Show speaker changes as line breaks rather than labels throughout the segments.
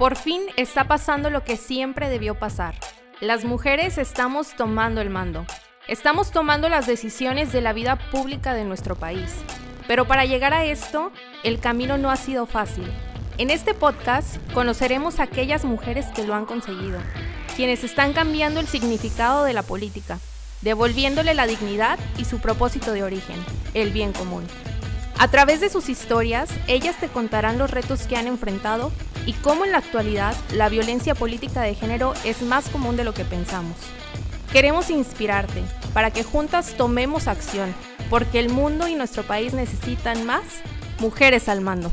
Por fin está pasando lo que siempre debió pasar. Las mujeres estamos tomando el mando. Estamos tomando las decisiones de la vida pública de nuestro país. Pero para llegar a esto, el camino no ha sido fácil. En este podcast conoceremos a aquellas mujeres que lo han conseguido, quienes están cambiando el significado de la política, devolviéndole la dignidad y su propósito de origen, el bien común. A través de sus historias, ellas te contarán los retos que han enfrentado y cómo en la actualidad la violencia política de género es más común de lo que pensamos. Queremos inspirarte para que juntas tomemos acción, porque el mundo y nuestro país necesitan más mujeres al mando.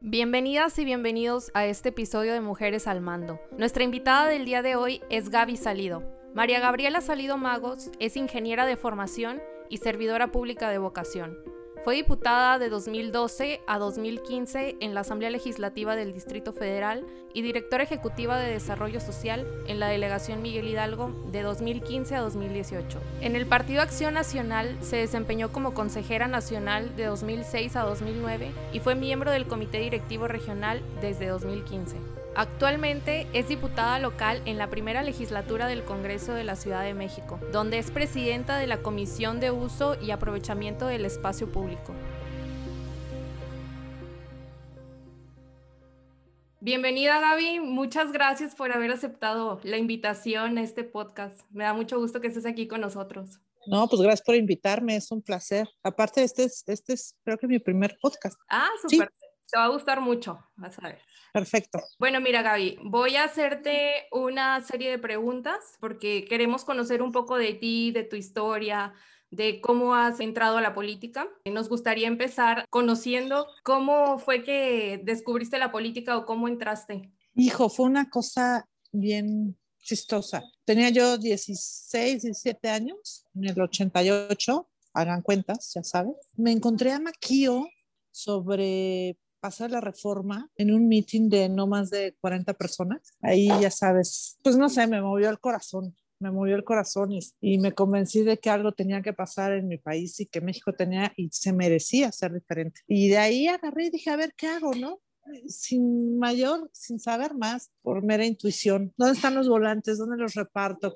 Bienvenidas y bienvenidos a este episodio de Mujeres al Mando. Nuestra invitada del día de hoy es Gaby Salido. María Gabriela Salido Magos es ingeniera de formación y servidora pública de vocación. Fue diputada de 2012 a 2015 en la Asamblea Legislativa del Distrito Federal y directora ejecutiva de Desarrollo Social en la Delegación Miguel Hidalgo de 2015 a 2018. En el Partido Acción Nacional se desempeñó como consejera nacional de 2006 a 2009 y fue miembro del Comité Directivo Regional desde 2015. Actualmente es diputada local en la primera legislatura del Congreso de la Ciudad de México, donde es presidenta de la Comisión de Uso y Aprovechamiento del Espacio Público. Bienvenida Gaby, muchas gracias por haber aceptado la invitación a este podcast. Me da mucho gusto que estés aquí con nosotros.
No, pues gracias por invitarme, es un placer. Aparte, este es, este es creo que mi primer podcast.
Ah, súper. Te va a gustar mucho, vas a ver.
Perfecto.
Bueno, mira, Gaby, voy a hacerte una serie de preguntas porque queremos conocer un poco de ti, de tu historia, de cómo has entrado a la política. Nos gustaría empezar conociendo cómo fue que descubriste la política o cómo entraste.
Hijo, fue una cosa bien chistosa. Tenía yo 16, 17 años, en el 88, hagan cuentas, ya sabes. Me encontré a Maquio sobre pasar la reforma en un meeting de no más de 40 personas. Ahí ya sabes, pues no sé, me movió el corazón me movió el corazón y, y, me convencí de que algo tenía que pasar en mi país y que México tenía y se merecía ser diferente. Y de ahí agarré y dije, a ver, ¿qué hago, no? Sin mayor, sin saber más, por mera intuición. ¿Dónde están los volantes? ¿Dónde los reparto?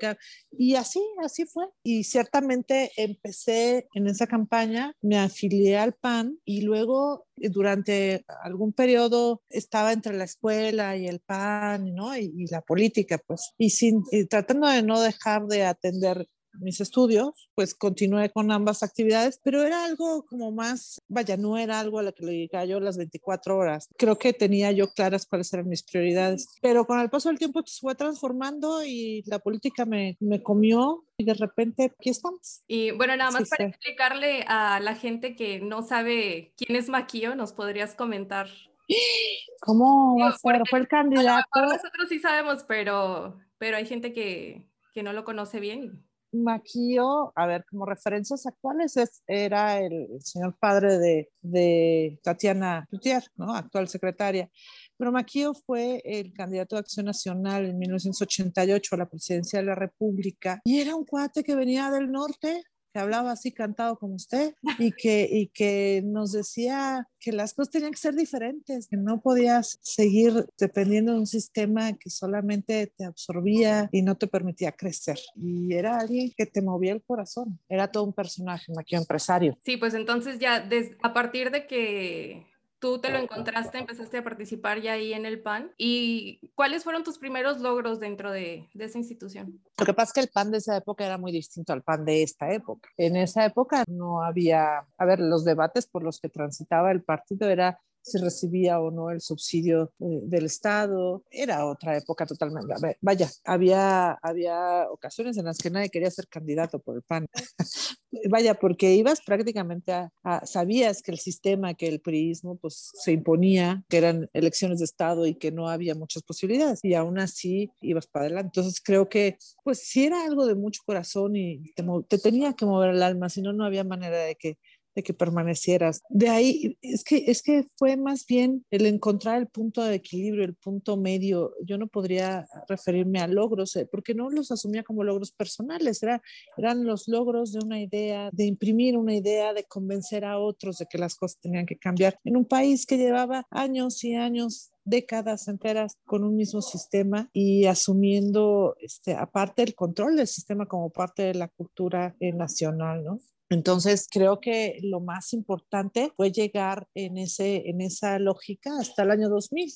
Y así, así fue. Y ciertamente empecé en esa campaña, me afilié al PAN y luego eh, durante algún periodo estaba entre la escuela y el PAN, ¿no? Y, la política, pues, y, sin, y tratando de no dejar de atender mis estudios, pues continué con ambas actividades, pero era algo como más, vaya, no era algo a lo que le dedicaba yo las 24 horas. Creo que tenía yo claras cuáles eran mis prioridades, pero con el paso del tiempo se fue transformando y la política me, me comió y de repente aquí estamos.
Y bueno, nada más para explicarle a la gente que no sabe quién es Maquillo, ¿nos podrías comentar?
¿Cómo va a ser? Fue el candidato.
nosotros sí sabemos, pero, pero hay gente que, que no lo conoce bien.
Maquio, a ver, como referencias actuales, era el, señor padre de, de Tatiana Cloutier, ¿no? actual secretaria. Pero Maquio fue el candidato de Acción Nacional en 1988 a la presidencia de la República y era un cuate que venía del norte, que hablaba así cantado como usted y que, y que nos decía que las cosas tenían que ser diferentes, que no podías seguir dependiendo de un sistema que solamente te absorbía y no te permitía crecer. Y era alguien que te movía el corazón, era todo un personaje, un empresario.
Sí, pues entonces ya a partir de que tú te lo encontraste, empezaste a participar ya ahí en el PAN. ¿Y cuáles fueron tus primeros logros dentro de, de, esa institución?
Lo que pasa es que el PAN de esa época era muy distinto al PAN de esta época. En esa época no había, a ver, los debates por los que transitaba el partido era si recibía o no el subsidio eh, del Estado. Era otra época totalmente. Vaya, había, había ocasiones en las que nadie quería ser candidato por el PAN. Vaya, porque ibas prácticamente a, sabías que el sistema, que el priismo, pues se imponía, que eran elecciones de Estado y que no había muchas posibilidades. Y aún así ibas para adelante. Entonces creo que, pues si era algo de mucho corazón y te, te tenía que mover el alma, si no, no había manera de que de que permanecieras. De ahí, es que, es que fue más bien el encontrar el punto de equilibrio, el punto medio. Yo no podría referirme a logros, eh, porque no los asumía como logros personales, era, eran los logros de una idea, de imprimir una idea, de convencer a otros de que las cosas tenían que cambiar en un país que llevaba años y años décadas enteras con un mismo sistema y asumiendo, este, aparte el control del sistema como parte de la cultura nacional, ¿no? Entonces, creo que lo más importante fue llegar en, ese, en esa lógica hasta el año 2000.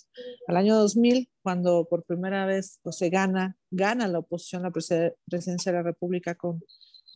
Al año 2000, cuando por primera vez pues, se gana, gana la oposición la presidencia de la República con,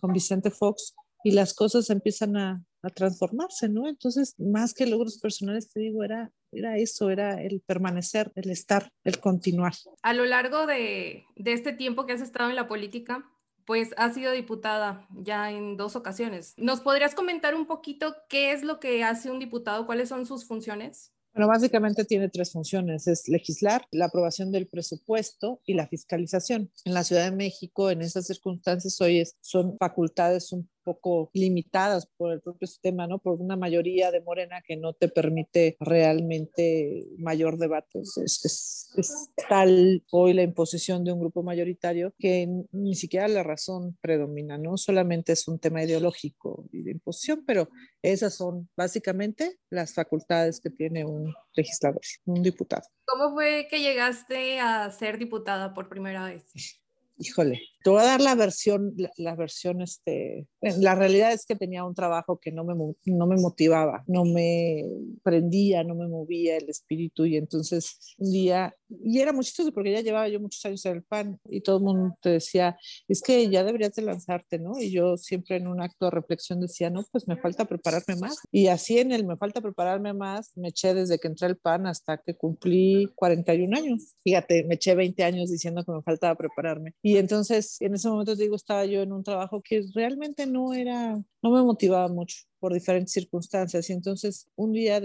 con Vicente Fox y las cosas empiezan a, a transformarse, ¿no? Entonces, más que logros personales, te digo, era, era eso, era el permanecer, el estar, el continuar.
A lo largo de, de este tiempo que has estado en la política, pues ha sido diputada ya en dos ocasiones. ¿Nos podrías comentar un poquito qué es lo que hace un diputado? ¿Cuáles son sus funciones?
Bueno, básicamente tiene tres funciones. Es legislar, la aprobación del presupuesto y la fiscalización. En la Ciudad de México, en esas circunstancias, hoy son facultades un poco limitadas por el propio sistema, ¿no? Por una mayoría de Morena que no te permite realmente mayor debate. Es, es, tal hoy la imposición de un grupo mayoritario que ni siquiera la razón predomina, ¿no? Solamente es un tema ideológico y de imposición, pero esas son básicamente las facultades que tiene un legislador, un diputado.
¿Cómo fue que llegaste a ser diputada por primera vez?
híjole, te voy a dar la versión, la, versión, este, la realidad es que tenía un trabajo que no me, no me motivaba, no me prendía, no me movía el espíritu y entonces un día, y era muy chistoso porque ya llevaba yo muchos años en el PAN y todo el mundo te decía, es que ya deberías de lanzarte, ¿no? Y yo siempre en un acto de reflexión decía, no, pues me falta prepararme más. Y así en el me falta prepararme más, me eché desde que entré al PAN hasta que cumplí 41 años. Fíjate, me eché 20 años diciendo que me faltaba prepararme. Y entonces, en ese momento, digo, estaba yo en un trabajo que realmente no era, no me motivaba mucho por diferentes circunstancias. Y entonces, un día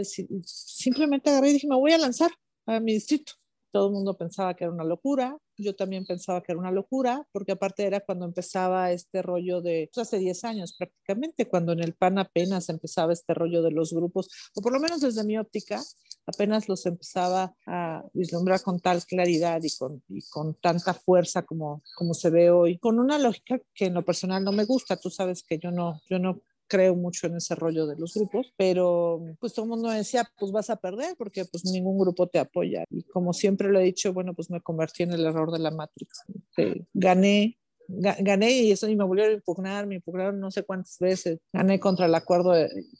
simplemente agarré y dije, me voy a lanzar a mi distrito. Todo el mundo pensaba que era una locura, yo también pensaba que era una locura, porque aparte era cuando empezaba este rollo de, pues hace 10 años prácticamente, cuando en el PAN apenas empezaba este rollo de los grupos, o por lo menos desde mi óptica, apenas los empezaba a vislumbrar con tal claridad y con, y con tanta fuerza como, como se ve hoy, con una lógica que en lo personal no me gusta. Tú sabes que yo no, yo no creo mucho en ese rollo de los grupos, pero pues todo el mundo decía, pues vas a perder porque pues ningún grupo te apoya. Y como siempre lo he dicho, bueno, pues me convertí en el error de la Matrix. gané gané y eso y me volvieron a impugnar, me impugnaron no sé cuántas veces. Gané contra el acuerdo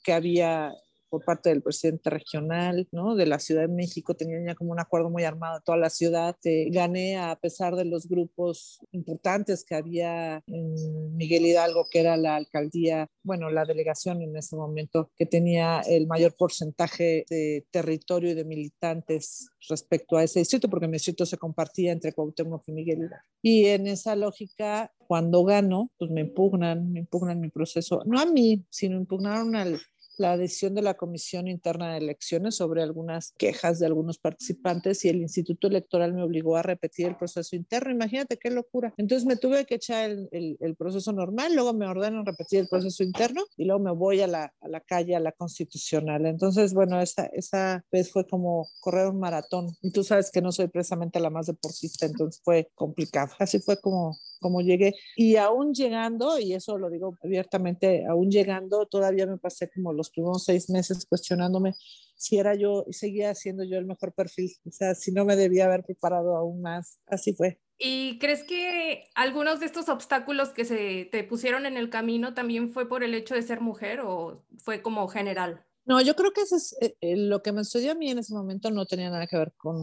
que había por parte del presidente regional, ¿no? De la Ciudad de México, tenían ya como un acuerdo muy armado toda la ciudad. Eh, gané a pesar de los grupos importantes que había en Miguel Hidalgo, que era la alcaldía, bueno, la delegación en ese momento, que tenía el mayor porcentaje de territorio y de militantes respecto a ese distrito, porque mi distrito se compartía entre Cuauhtémoc y Miguel Hidalgo. Y en esa lógica, cuando gano, pues me impugnan, me impugnan mi proceso, no a mí, sino impugnaron al la decisión de la Comisión Interna de Elecciones sobre algunas quejas de algunos participantes y el Instituto Electoral me obligó a repetir el proceso interno. Imagínate qué locura. Entonces me tuve que echar el, el, proceso normal, luego me ordenan repetir el proceso interno y luego me voy a la, a la calle, a la constitucional. Entonces, bueno, esa, esa vez fue como correr un maratón. Y tú sabes que no soy precisamente la más deportista, entonces fue complicado. Así fue como como llegué. Y aún llegando, y eso lo digo abiertamente, aún llegando, todavía me pasé como los primeros seis meses cuestionándome si era yo, y seguía siendo yo el mejor perfil, o sea, si no me debía haber preparado aún más. Así fue.
¿Y crees que algunos de estos obstáculos que se te pusieron en el camino también fue por el hecho de ser mujer o fue como general?
No, yo creo que eso es eh, eh, lo que me sucedió a mí en ese momento no tenía nada que ver con,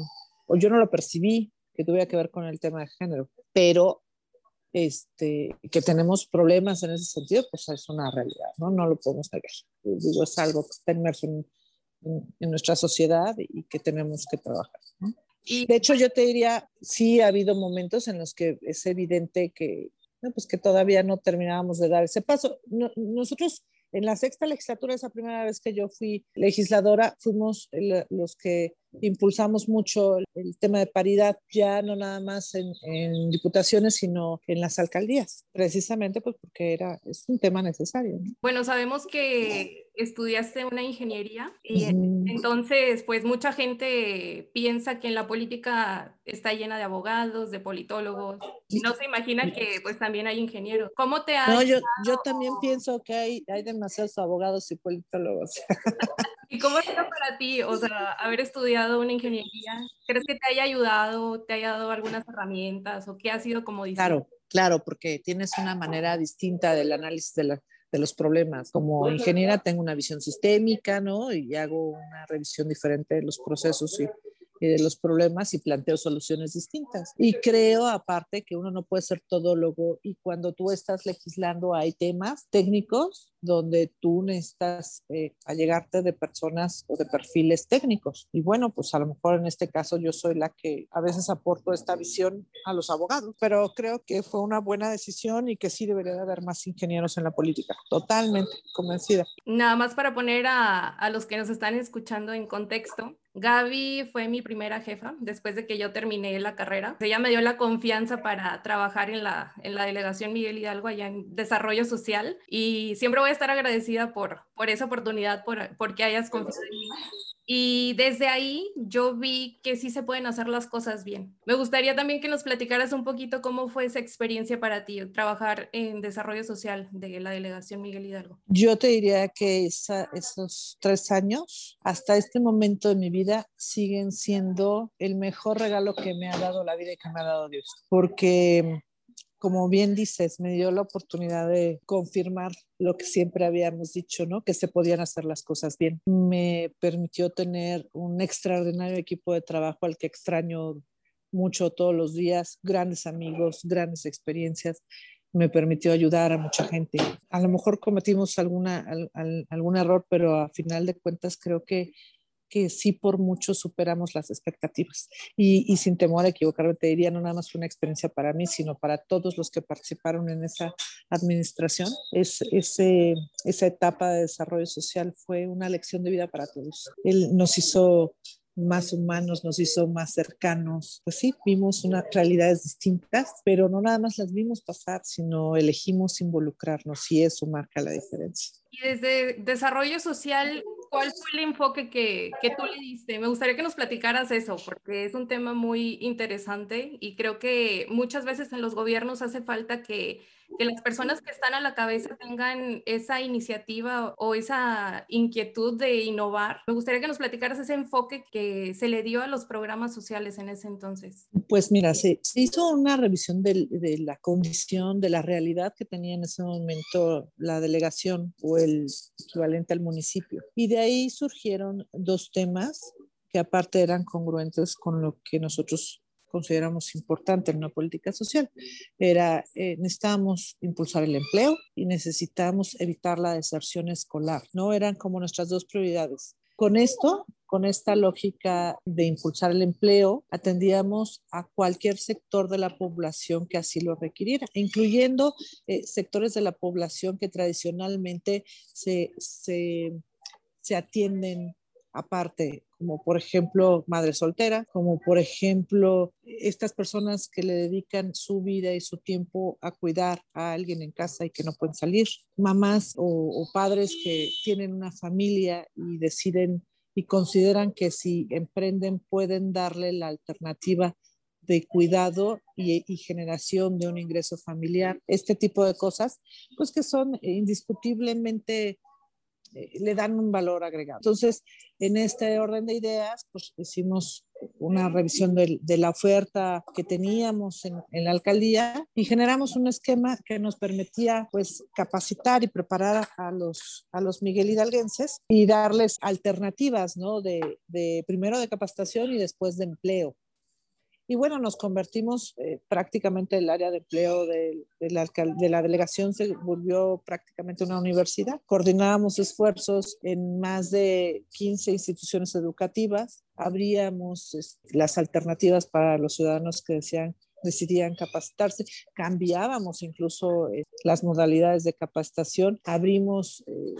o yo no lo percibí que tuviera que ver con el tema de género, pero este, que tenemos problemas en ese sentido, pues es una realidad, ¿no? No lo podemos negar. Digo, es algo que está inmerso en, en, nuestra sociedad y que tenemos que trabajar, ¿no? Y de hecho, yo te diría, sí ha habido momentos en los que es evidente que, pues que todavía no terminábamos de dar ese paso. nosotros en la sexta legislatura, esa primera vez que yo fui legisladora, fuimos los que impulsamos mucho el, tema de paridad, ya no nada más en, en, diputaciones, sino en las alcaldías, precisamente pues porque era, es un tema necesario.
Bueno, sabemos que estudiaste una ingeniería y entonces pues mucha gente piensa que en la política está llena de abogados, de politólogos, y no se imagina que pues también hay ingenieros. ¿Cómo te ha...
No, yo, yo también pienso que hay, hay demasiados abogados y politólogos.
¿Y cómo es para ti, o sea, haber estudiado una ingeniería? ¿Crees que te haya ayudado, te haya dado algunas herramientas o qué ha sido como
Claro, claro, porque tienes una manera distinta del análisis de la de los problemas. Como ingeniera tengo una visión sistémica, ¿no? Y hago una revisión diferente de los procesos y, de los problemas y planteo soluciones distintas. Y creo aparte que uno no puede ser todólogo y cuando tú estás legislando hay temas técnicos donde tú necesitas eh, allegarte de personas o de perfiles técnicos. Y bueno, pues a lo mejor en este caso yo soy la que a veces aporto esta visión a los abogados, pero creo que fue una buena decisión y que sí debería haber más ingenieros en la política. Totalmente convencida.
Nada más para poner a, a los que nos están escuchando en contexto, Gaby fue mi primera jefa después de que yo terminé la carrera. Ella me dio la confianza para trabajar en la, en la delegación Miguel Hidalgo allá en desarrollo social y siempre voy a estar agradecida por, por esa oportunidad, por, porque hayas confiado en mí. Y desde ahí yo vi que sí se pueden hacer las cosas bien. Me gustaría también que nos platicaras un poquito cómo fue esa experiencia para ti, trabajar en desarrollo social de la delegación Miguel Hidalgo.
Yo te diría que esos tres años, hasta este momento de mi vida, siguen siendo el mejor regalo que me ha dado la vida y que me ha dado Dios. Porque como bien dices, me dio la oportunidad de confirmar lo que siempre habíamos dicho, ¿no? Que se podían hacer las cosas bien. Me permitió tener un extraordinario equipo de trabajo al que extraño mucho todos los días, grandes amigos, grandes experiencias. Me permitió ayudar a mucha gente. A lo mejor cometimos alguna, algún error, pero a final de cuentas creo que que sí por mucho superamos las expectativas. Y, sin temor a equivocarme, te diría, no nada más fue una experiencia para mí, sino para todos los que participaron en esa administración. Es, ese, esa etapa de desarrollo social fue una lección de vida para todos. Él nos hizo más humanos, nos hizo más cercanos. Pues sí, vimos unas realidades distintas, pero no nada más las vimos pasar, sino elegimos involucrarnos y eso marca la diferencia.
Y desde desarrollo social, ¿cuál fue el enfoque que, que, tú le diste? Me gustaría que nos platicaras eso, porque es un tema muy interesante y creo que muchas veces en los gobiernos hace falta que que las personas que están a la cabeza tengan esa iniciativa o esa inquietud de innovar. Me gustaría que nos platicaras ese enfoque que se le dio a los programas sociales en ese entonces.
Pues mira, se, hizo una revisión de, de, la condición, de la realidad que tenía en ese momento la delegación o el equivalente al municipio. Y de ahí surgieron dos temas que aparte eran congruentes con lo que nosotros consideramos importante en una política social era eh, necesitábamos impulsar el empleo y necesitábamos evitar la deserción escolar, ¿no? Eran como nuestras dos prioridades. Con esto, con esta lógica de impulsar el empleo, atendíamos a cualquier sector de la población que así lo requiriera, incluyendo eh, sectores de la población que tradicionalmente se, se, se atienden aparte, como por ejemplo madre soltera, como por ejemplo estas personas que le dedican su vida y su tiempo a cuidar a alguien en casa y que no pueden salir, mamás o, padres que tienen una familia y deciden y consideran que si emprenden pueden darle la alternativa de cuidado y, y, generación de un ingreso familiar, este tipo de cosas, pues que son indiscutiblemente le dan un valor agregado. Entonces, en este orden de ideas, pues hicimos una revisión de, la oferta que teníamos en, la alcaldía y generamos un esquema que nos permitía pues capacitar y preparar a los, a los Miguel Hidalguenses y darles alternativas, ¿no? De, de primero de capacitación y después de empleo. Y bueno, nos convertimos eh, prácticamente el área de empleo de, la, de, la, delegación se volvió prácticamente una universidad. Coordinábamos esfuerzos en más de 15 instituciones educativas. Abríamos las alternativas para los ciudadanos que decían decidían capacitarse, cambiábamos incluso eh, las modalidades de capacitación, abrimos, eh,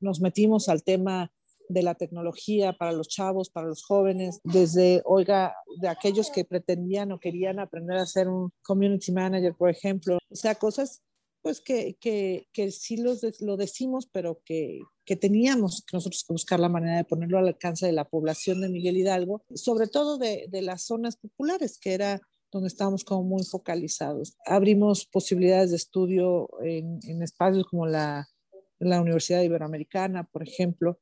nos metimos al tema de la tecnología para los chavos, para los jóvenes, desde, oiga, de aquellos que pretendían o querían aprender a ser un community manager, por ejemplo, o sea, cosas pues que, que, que sí los lo decimos, pero que, que teníamos que nosotros buscar la manera de ponerlo al alcance de la población de Miguel Hidalgo, sobre todo de, de las zonas populares, que era donde estábamos como muy focalizados. Abrimos posibilidades de estudio en, en espacios como la, la Universidad Iberoamericana, por ejemplo,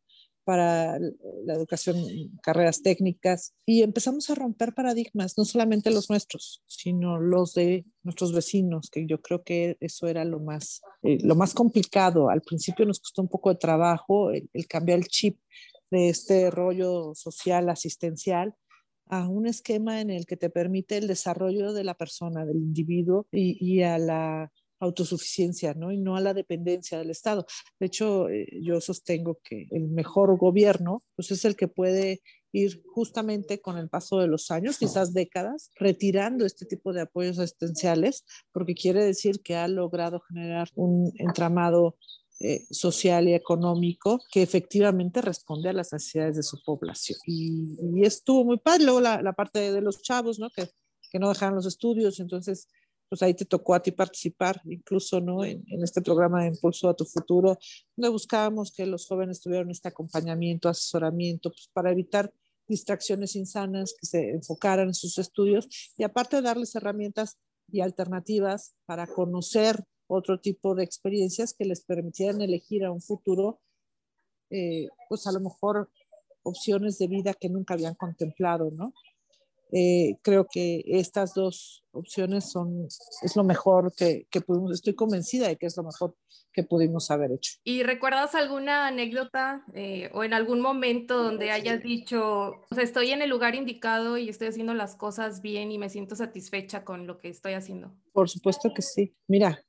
para la educación, carreras técnicas, y empezamos a romper paradigmas, no solamente los nuestros, sino los de nuestros vecinos, que yo creo que eso era lo más, eh, lo más complicado. Al principio nos costó un poco de trabajo el, cambiar el chip de este rollo social asistencial a un esquema en el que te permite el desarrollo de la persona, del individuo y, y a la autosuficiencia, ¿no? Y no a la dependencia del Estado. De hecho, eh, yo sostengo que el mejor gobierno, pues es el que puede ir justamente con el paso de los años, quizás décadas, retirando este tipo de apoyos asistenciales, porque quiere decir que ha logrado generar un entramado eh, social y económico que efectivamente responde a las necesidades de su población. Y, estuvo muy padre. Luego la, la parte de, los chavos, ¿no? Que, que no dejaron los estudios, entonces pues ahí te tocó a ti participar, incluso ¿no? en, este programa de Impulso a tu Futuro, donde buscábamos que los jóvenes tuvieran este acompañamiento, asesoramiento, pues para evitar distracciones insanas, que se enfocaran en sus estudios y aparte darles herramientas y alternativas para conocer otro tipo de experiencias que les permitieran elegir a un futuro, eh, pues a lo mejor opciones de vida que nunca habían contemplado, ¿no? Eh, creo que estas dos opciones son, es lo mejor que, que, pudimos, estoy convencida de que es lo mejor que pudimos haber hecho.
¿Y recuerdas alguna anécdota eh, o en algún momento donde hayas dicho, o sea, estoy en el lugar indicado y estoy haciendo las cosas bien y me siento satisfecha con lo que estoy haciendo?
Por supuesto que sí. Mira,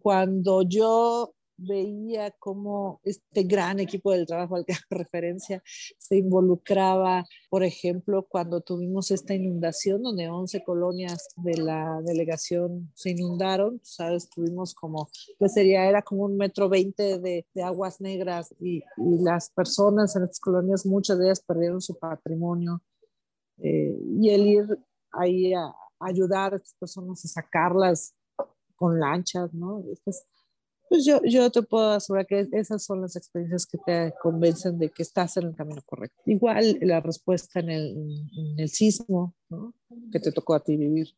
cuando yo veía cómo este gran equipo del trabajo al que hago referencia se involucraba, por ejemplo, cuando tuvimos esta inundación donde 11 colonias de la delegación se inundaron, sabes, tuvimos como, pues sería, era como un metro veinte de, de, aguas negras y, y, las personas en estas colonias, muchas de ellas perdieron su patrimonio eh, y el ir ahí a, ayudar a estas personas a sacarlas con lanchas, ¿no? Pues yo, yo te puedo asegurar que esas son las experiencias que te convencen de que estás en el camino correcto. Igual la respuesta en el, en el sismo, ¿no? que te tocó a ti vivir.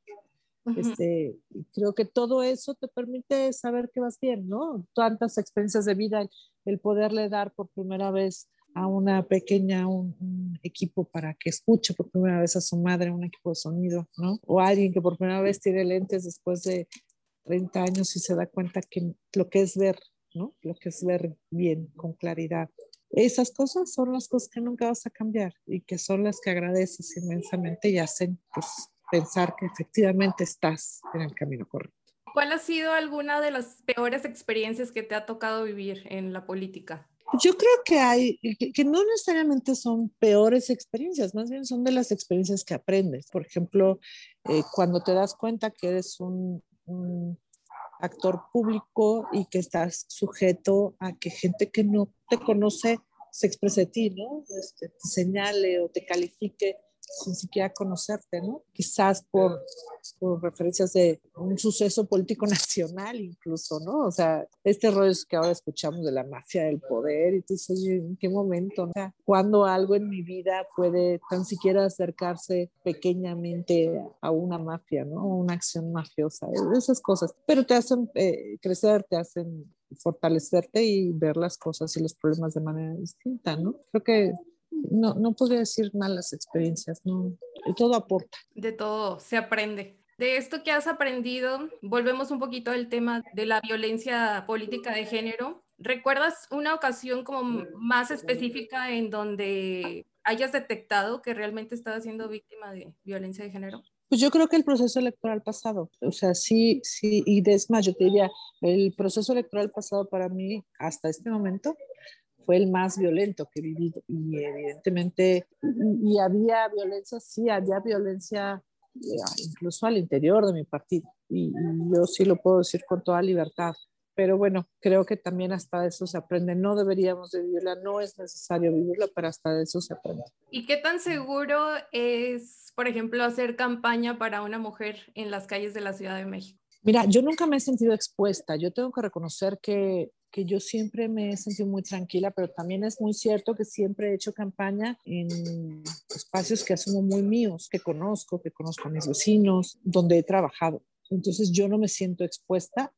Este, creo que todo eso te permite saber que vas bien, ¿no? Tantas experiencias de vida, el poderle dar por primera vez a una pequeña un, un, equipo para que escuche por primera vez a su madre un equipo de sonido, ¿no? O alguien que por primera vez tiene lentes después de 30 años y se da cuenta que lo que es ver, ¿no? Lo que es ver bien, con claridad. Esas cosas son las cosas que nunca vas a cambiar y que son las que agradeces inmensamente y hacen pues, pensar que efectivamente estás en el camino correcto.
¿Cuál ha sido alguna de las peores experiencias que te ha tocado vivir en la política?
Yo creo que hay, que, que, no necesariamente son peores experiencias, más bien son de las experiencias que aprendes. Por ejemplo, eh, cuando te das cuenta que eres un, actor público y que estás sujeto a que gente que no te conoce se exprese a ti, ¿no? Este, te señale o te califique sin siquiera conocerte, ¿no? Quizás por, por referencias de un suceso político nacional incluso, ¿no? O sea, este rollo que ahora escuchamos de la mafia del poder y tú dices, ¿en qué momento? O sea, cuando algo en mi vida puede tan siquiera acercarse pequeñamente a una mafia, ¿no? Una acción mafiosa, esas cosas. Pero te hacen eh, crecer, te hacen fortalecerte y ver las cosas y los problemas de manera distinta, ¿no? Creo que no, no podría decir malas experiencias, no, todo aporta.
De todo se aprende. De esto que has aprendido, volvemos un poquito al tema de la violencia política de género. ¿Recuerdas una ocasión como más específica en donde hayas detectado que realmente estabas siendo víctima de violencia de género?
Pues yo creo que el proceso electoral pasado, o sea, sí, sí, y es más, yo te diría, el proceso electoral pasado para mí, hasta este momento, fue el más violento que he vivido y evidentemente, y, había violencia, sí, había violencia eh, incluso al interior de mi partido y, yo sí lo puedo decir con toda libertad, pero bueno, creo que también hasta eso se aprende. No deberíamos de vivirla, no es necesario vivirla, pero hasta eso se aprende.
¿Y qué tan seguro es, por ejemplo, hacer campaña para una mujer en las calles de la Ciudad de México?
Mira, yo nunca me he sentido expuesta. Yo tengo que reconocer que, que yo siempre me he sentido muy tranquila, pero también es muy cierto que siempre he hecho campaña en espacios que asumo muy míos, que conozco, que conozco a mis vecinos, donde he trabajado. Entonces yo no me siento expuesta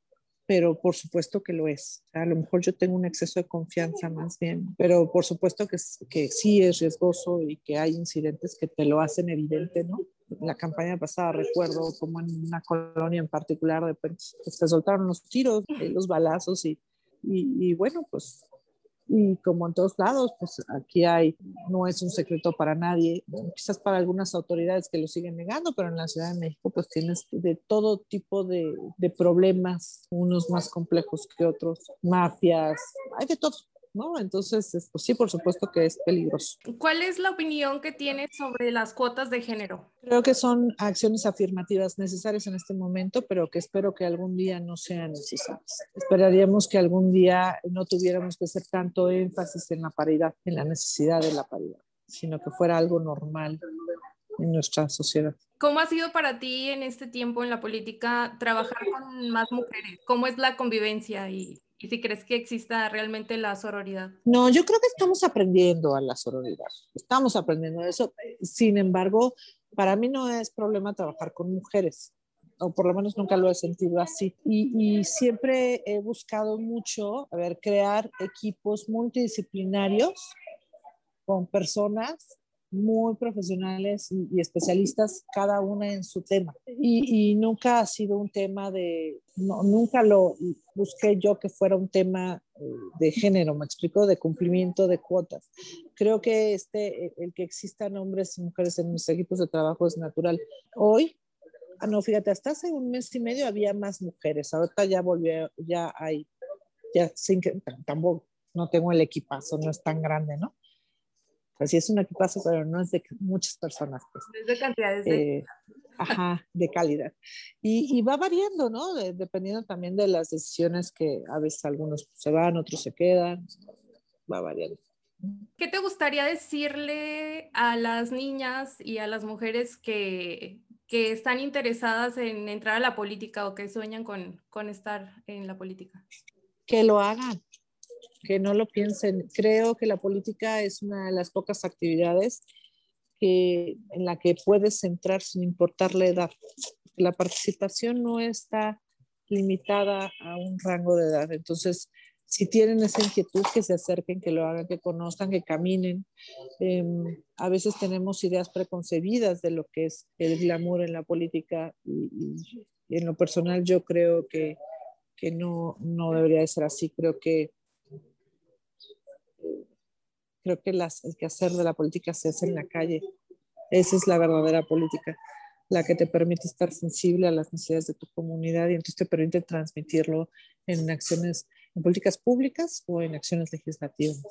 pero por supuesto que lo es. a lo mejor yo tengo un exceso de confianza más bien, pero por supuesto que, que sí es riesgoso y que hay incidentes que te lo hacen evidente, ¿no? La campaña pasada recuerdo como en una colonia en particular, de pues, se soltaron los tiros, eh, los balazos y, y, bueno, pues y como en todos lados, pues aquí hay, no es un secreto para nadie, quizás para algunas autoridades que lo siguen negando, pero en la Ciudad de México pues tienes de todo tipo de, de problemas, unos más complejos que otros, mafias, hay de todo. ¿No? Entonces, pues sí, por supuesto que es peligroso.
¿Cuál es la opinión que tienes sobre las cuotas de género?
Creo que son acciones afirmativas necesarias en este momento, pero que espero que algún día no sean necesarias. Esperaríamos que algún día no tuviéramos que hacer tanto énfasis en la paridad, en la necesidad de la paridad, sino que fuera algo normal en nuestra sociedad.
¿Cómo ha sido para ti en este tiempo en la política trabajar con más mujeres? ¿Cómo es la convivencia y y si crees que exista realmente la sororidad.
No, yo creo que estamos aprendiendo a la sororidad, estamos aprendiendo eso. Sin embargo, para mí no es problema trabajar con mujeres, o por lo menos nunca lo he sentido así. Y, y siempre he buscado mucho, a ver, crear equipos multidisciplinarios con personas muy profesionales y, especialistas, cada una en su tema. Y, nunca ha sido un tema de, nunca lo busqué yo que fuera un tema eh, de género, me explico, de cumplimiento de cuotas. Creo que este, el que existan hombres y mujeres en los equipos de trabajo es natural. Hoy, ah, no, fíjate, hasta hace un mes y medio había más mujeres, ahorita ya volvió, ya hay, ya sin que, tampoco, no tengo el equipazo, no es tan grande, ¿no? Así es un equipazo, pero no es de muchas personas. Pues.
Es de cantidades de...
Eh, ajá, de calidad. Y, y va variando, ¿no? dependiendo también de las decisiones que a veces algunos se van, otros se quedan, va variando.
¿Qué te gustaría decirle a las niñas y a las mujeres que, que están interesadas en entrar a la política o que sueñan con, con estar en la política?
Que lo hagan, que no lo piensen. Creo que la política es una de las pocas actividades que, en la que puedes entrar sin importar la edad. La participación no está limitada a un rango de edad. Entonces, si tienen esa inquietud, que se acerquen, que lo hagan, que conozcan, que caminen. Em, a veces tenemos ideas preconcebidas de lo que es el glamour en la política y, en lo personal yo creo que, que no, no debería de ser así. Creo que creo que las, el quehacer de la política se hace en la calle. Esa es la verdadera política, la que te permite estar sensible a las necesidades de tu comunidad y entonces te permite transmitirlo en acciones, en políticas públicas o en acciones legislativas.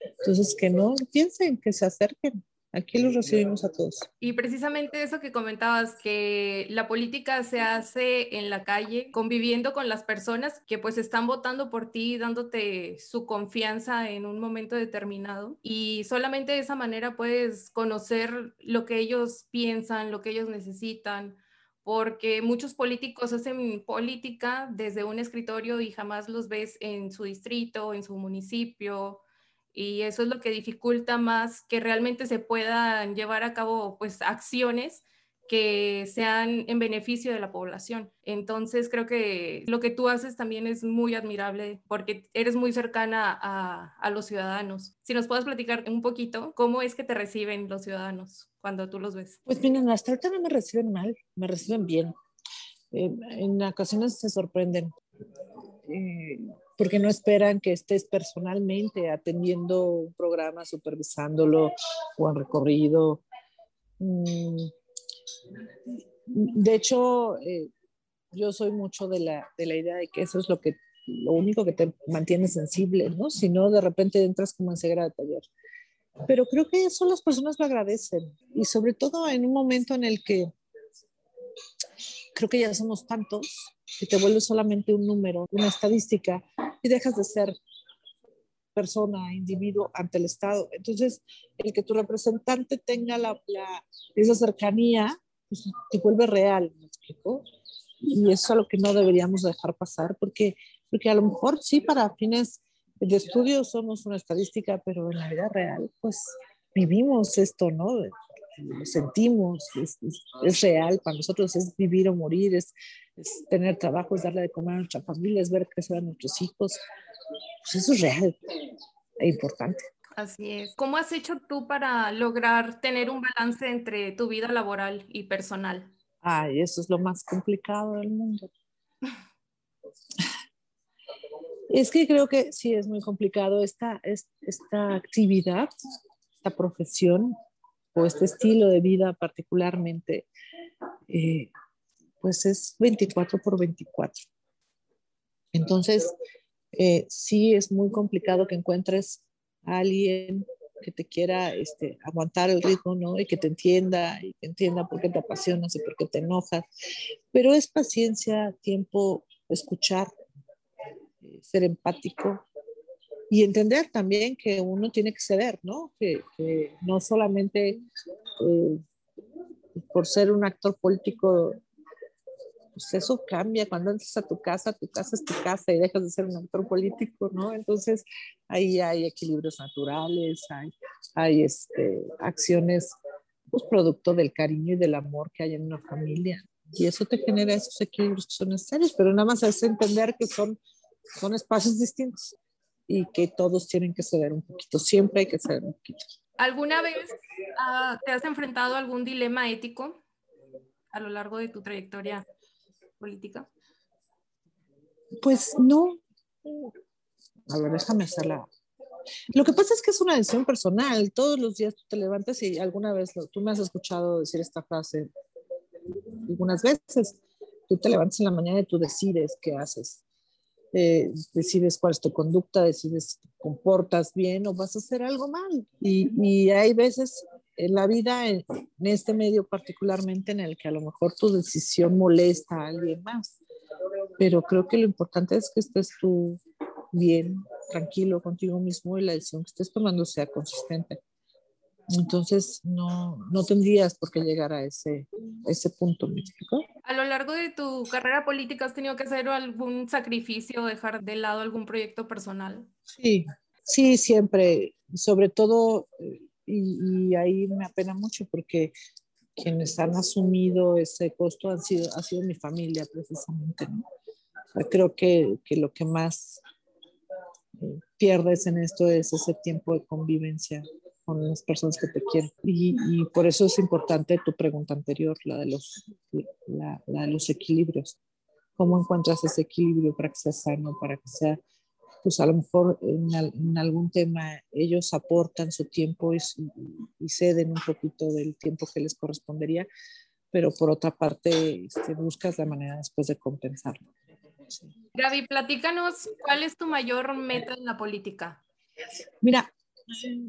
Entonces, que no piensen, que se acerquen, Aquí los recibimos a todos.
Y precisamente eso que comentabas, que la política se hace en la calle, conviviendo con las personas que pues están votando por ti, dándote su confianza en un momento determinado. Y solamente de esa manera puedes conocer lo que ellos piensan, lo que ellos necesitan, porque muchos políticos hacen política desde un escritorio y jamás los ves en su distrito, en su municipio y eso es lo que dificulta más que realmente se puedan llevar a cabo pues acciones que sean en beneficio de la población. Entonces creo que lo que tú haces también es muy admirable porque eres muy cercana a, los ciudadanos. Si nos puedes platicar un poquito, ¿cómo es que te reciben los ciudadanos cuando tú los ves?
Pues miren, hasta ahorita no me reciben mal, me reciben bien. En ocasiones se sorprenden. Eh, porque no esperan que estés personalmente atendiendo un programa, supervisándolo o en recorrido. Mm, de hecho, eh, yo soy mucho de la, de la idea de que eso es lo que lo único que te mantiene sensible, ¿no? Si no, de repente entras como en ceguera de taller. Pero creo que eso las personas lo agradecen y sobre todo en un momento en el que creo que ya somos tantos y te vuelves solamente un número, una estadística y dejas de ser persona, individuo ante el Estado. Entonces, el que tu representante tenga la, esa cercanía, pues, te vuelve real, ¿me explico? Y eso es lo que no deberíamos dejar pasar, porque, porque a lo mejor sí, para fines de estudio somos una estadística, pero en la vida real, pues vivimos esto, ¿no? Lo sentimos, es, es, real para nosotros, es vivir o morir, es, es, tener trabajo, es darle de comer a nuestra familia, es ver crecer a nuestros hijos. Pues eso es real e importante.
Así es. ¿Cómo has hecho tú para lograr tener un balance entre tu vida laboral y personal?
Ay, eso es lo más complicado del mundo. Es que creo que sí es muy complicado esta, esta actividad, esta profesión o este estilo de vida particularmente, eh, pues es 24 por 24. Entonces, eh, sí es muy complicado que encuentres a alguien que te quiera este, aguantar el ritmo, ¿no? Y que te entienda, y que entienda por qué te apasionas y por qué te enojas. Pero es paciencia, tiempo, escuchar, eh, ser empático y entender también que uno tiene que ceder, ¿no? Que, no solamente eh, por ser un actor político pues eso cambia cuando entras a tu casa, tu casa es tu casa y dejas de ser un actor político, ¿no? Entonces ahí hay equilibrios naturales, hay, hay este, acciones, pues producto del cariño y del amor que hay en una familia. Y eso te genera esos equilibrios que son necesarios, pero nada más es entender que son, son espacios distintos y que todos tienen que ceder un poquito, siempre hay que ceder un poquito.
¿Alguna vez uh, te has enfrentado a algún dilema ético a lo largo de tu trayectoria política?
Pues no. A ver, déjame hacerla. Lo que pasa es que es una decisión personal. Todos los días tú te levantas y alguna vez tú me has escuchado decir esta frase algunas veces. Tú te levantas en la mañana y tú decides qué haces. Eh, decides cuál es tu conducta, decides si comportas bien o vas a hacer algo mal. Y, hay veces en la vida, en, este medio particularmente, en el que a lo mejor tu decisión molesta a alguien más. Pero creo que lo importante es que estés tú bien, tranquilo contigo mismo y la decisión que estés tomando sea consistente. Entonces, no, no tendrías por qué llegar a ese, ese punto, ¿me
A lo largo de tu carrera política, ¿has tenido que hacer algún sacrificio, dejar de lado algún proyecto personal?
Sí, sí, siempre. Sobre todo, eh, y, ahí me apena mucho porque quienes han asumido ese costo han sido, ha sido mi familia precisamente. creo que, que, lo que más eh, pierdes en esto es ese tiempo de convivencia con las personas que te quieren. Y, y por eso es importante tu pregunta anterior, la de, los, la, la de los equilibrios. ¿Cómo encuentras ese equilibrio para que sea sano, para que sea pues a lo mejor en, algún tema ellos aportan su tiempo y, ceden un poquito del tiempo que les correspondería, pero por otra parte este, buscas la manera después de compensarlo.
Gaby, platícanos, ¿cuál es tu mayor meta en la política?
Mira,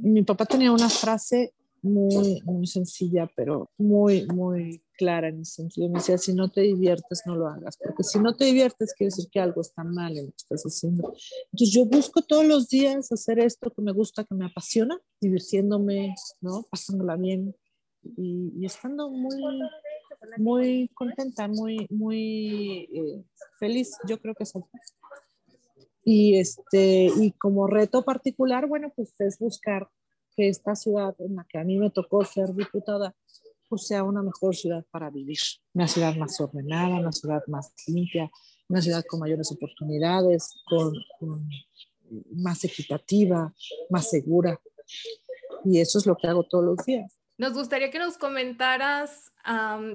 mi papá tenía una frase muy, muy sencilla, pero muy, muy clara en ese sentido. Me decía, si no te diviertes, no lo hagas, porque si no te diviertes, quiere decir que algo está mal en lo que estás haciendo. Entonces yo busco todos los días hacer esto que me gusta, que me apasiona, divirtiéndome, ¿no? Pasándola bien y, y estando muy, muy contenta, muy, muy eh, feliz. Yo creo que eso. Y, este, y como reto particular, bueno, pues es buscar que esta ciudad en la que a mí me tocó ser diputada, pues sea una mejor ciudad para vivir, una ciudad más ordenada, una ciudad más limpia, una ciudad con mayores oportunidades, con, más equitativa, más segura. Y eso es lo que hago todos los días.
Nos gustaría que nos comentaras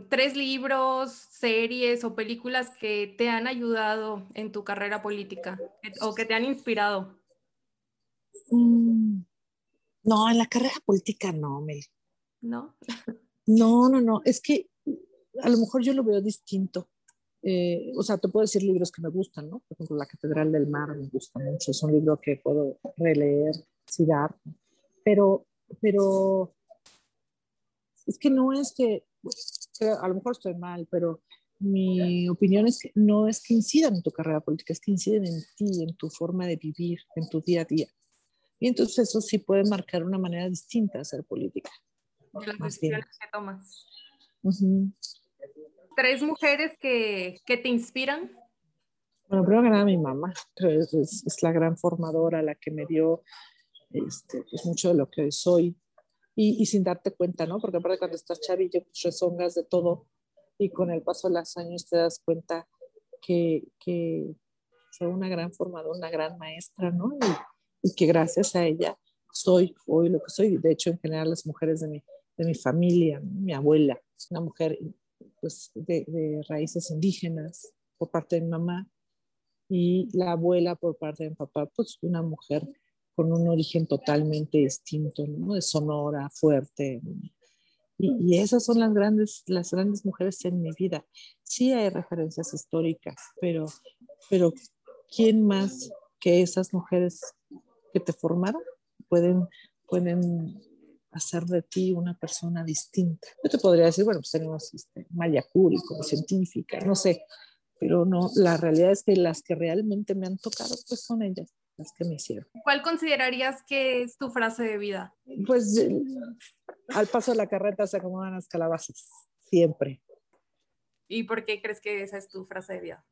tres libros, series o películas que te han ayudado en tu carrera política o que te han inspirado.
Mm, no, en la carrera política no, Mel.
¿No?
No, no, no. Es que a lo mejor yo lo veo distinto. Eh, o sea, te puedo decir libros que me gustan, ¿no? Por ejemplo, La Catedral del Mar me gusta mucho. Es un libro que puedo releer, citar. Pero, pero es que no es que, a lo mejor estoy mal, pero mi opinión es que no es que incidan en tu carrera política, es que inciden en ti, en tu forma de vivir, en tu día a día. Y entonces eso sí puede marcar una manera distinta de hacer política.
De las decisiones que tomas. ¿Tres mujeres que, que, te inspiran?
Bueno, primero que nada mi mamá, es, es, la gran formadora, la que me dio este, pues mucho de lo que hoy soy. Y, y, sin darte cuenta, ¿no? Porque aparte cuando estás chavillo, pues rezongas de todo y con el paso de los años te das cuenta que, que fue una gran formadora, una gran maestra, ¿no? Y, y, que gracias a ella soy hoy lo que soy. De hecho, en general, las mujeres de mi, de mi familia, mi abuela, una mujer pues, de, de, raíces indígenas por parte de mi mamá, y la abuela por parte de mi papá, pues una mujer con un origen totalmente distinto, ¿no? De Sonora, fuerte. Y, y, esas son las grandes, las grandes mujeres en mi vida. Sí hay referencias históricas, pero, pero ¿quién más que esas mujeres que te formaron pueden, pueden hacer de ti una persona distinta? Yo te podría decir, bueno, pues tenemos este, Maya Curi como científica, no sé, pero no, la realidad es que las que realmente me han tocado, pues son ellas las que me hicieron.
¿Cuál considerarías que es tu frase de vida?
Pues al paso de la carreta se acomodan las calabazas, siempre.
¿Y por qué crees que esa es tu frase de vida?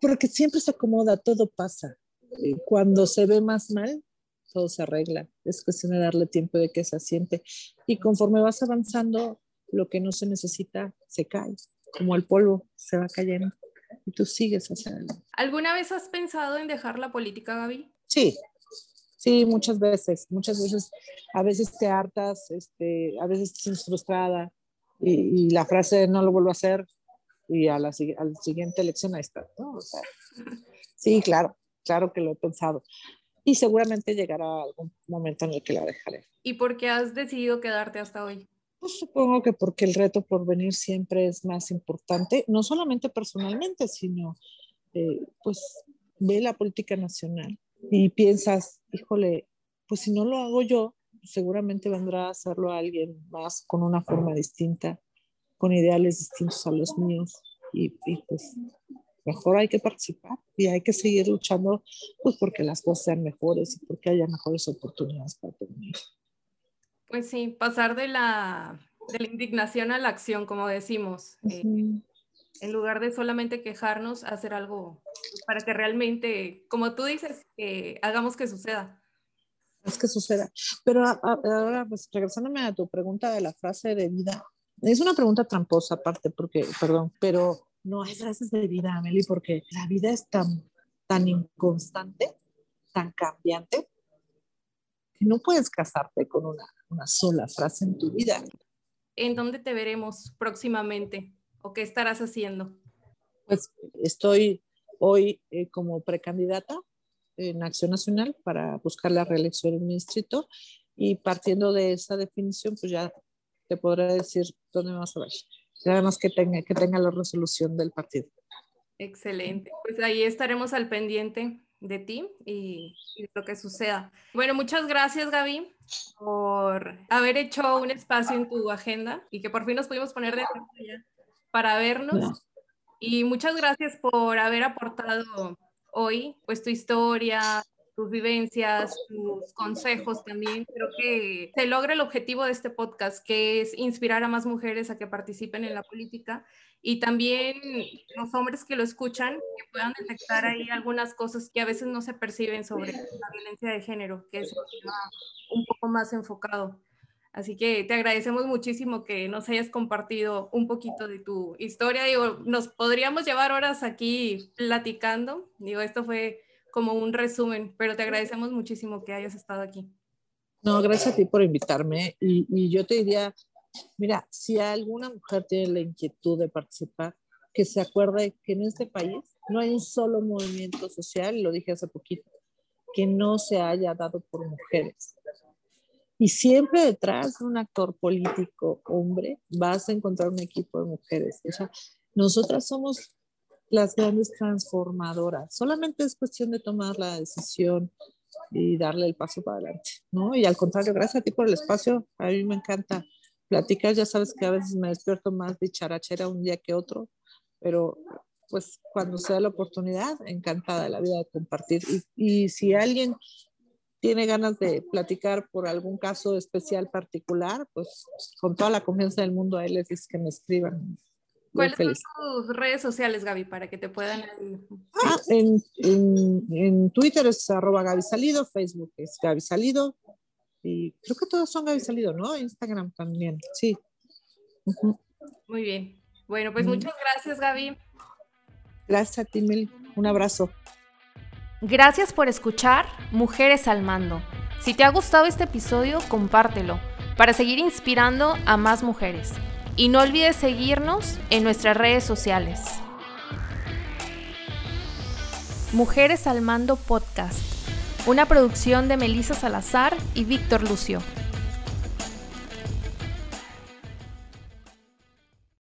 Porque siempre se acomoda, todo pasa. Cuando se ve más mal, todo se arregla. Es cuestión de darle tiempo de que se asiente. Y conforme vas avanzando, lo que no se necesita se cae como el polvo se va cayendo y tú sigues hacia adelante.
¿Alguna vez has pensado en dejar la política, Gaby?
Sí, sí, muchas veces, muchas veces, a veces te hartas, este, a veces te sientes frustrada y, y, la frase no lo vuelvo a hacer y a la, a la siguiente elección ahí está, ¿no? O sea, sí, claro, claro que lo he pensado. Y seguramente llegará algún momento en el que la dejaré.
¿Y por qué has decidido quedarte hasta hoy?
Pues supongo que porque el reto por venir siempre es más importante, no solamente personalmente, sino eh, pues ve la política nacional y piensas, híjole, pues si no lo hago yo, seguramente vendrá a hacerlo alguien más con una forma distinta, con ideales distintos a los míos y, y pues mejor hay que participar y hay que seguir luchando pues porque las cosas sean mejores y porque haya mejores oportunidades para todos.
Pues sí, pasar de la, de la indignación a la acción, como decimos. Eh, en lugar de solamente quejarnos, hacer algo para que realmente, como tú dices, eh, hagamos que suceda.
Es que suceda. Pero ahora, pues regresándome a tu pregunta de la frase de vida, es una pregunta tramposa aparte, porque, perdón, pero no hay frases de vida, Amelie, porque la vida es tan, tan inconstante, tan cambiante, que no puedes casarte con una una sola frase en tu vida.
¿En dónde te veremos próximamente o qué estarás haciendo?
Pues estoy hoy eh, como precandidata en Acción Nacional para buscar la reelección en mi distrito y partiendo de esa definición, pues ya te podré decir dónde vamos a ver. Además que tenga, que tenga la resolución del partido.
Excelente. Pues ahí estaremos al pendiente de ti y, y, lo que suceda. Bueno, muchas gracias Gaby por haber hecho un espacio en tu agenda y que por fin nos pudimos poner de acuerdo para vernos. Y muchas gracias por haber aportado hoy pues tu historia, tus vivencias, tus consejos también. Creo que se logra el objetivo de este podcast, que es inspirar a más mujeres a que participen en la política y también los hombres que lo escuchan, que puedan detectar ahí algunas cosas que a veces no se perciben sobre la violencia de género, que es un poco más enfocado. Así que te agradecemos muchísimo que nos hayas compartido un poquito de tu historia. Digo, nos podríamos llevar horas aquí platicando. Digo, esto fue como un resumen, pero te agradecemos muchísimo que hayas estado aquí.
No, gracias a ti por invitarme. Y, y yo te diría, mira, si alguna mujer tiene la inquietud de participar, que se acuerde que en este país no hay un solo movimiento social, lo dije hace poquito, que no se haya dado por mujeres. Y siempre detrás de un actor político hombre vas a encontrar un equipo de mujeres. O sea, nosotras somos las grandes transformadoras. Solamente es cuestión de tomar la decisión y darle el paso para adelante, ¿no? Y al contrario, gracias a ti por el espacio. A mí me encanta platicar. Ya sabes que a veces me despierto más de charachera un día que otro, pero pues cuando sea la oportunidad, encantada de la vida de compartir. Y, y si alguien tiene ganas de platicar por algún caso especial particular, pues con toda la confianza del mundo a él les dice que me escriban.
¿Cuáles son tus redes sociales, Gaby, para que te puedan...
Ah, en, en, en, Twitter es arroba Gaby Salido, Facebook es Gaby Salido, y creo que todos son Gaby Salido, ¿no? Instagram también, sí.
Muy bien. Bueno, pues muchas gracias, Gaby.
Gracias a ti, Mel. Un abrazo.
Gracias por escuchar Mujeres al Mando. Si te ha gustado este episodio, compártelo para seguir inspirando a más mujeres. Y no olvides seguirnos en nuestras redes sociales. Mujeres al Mando Podcast, una producción de Melissa Salazar y Víctor Lucio.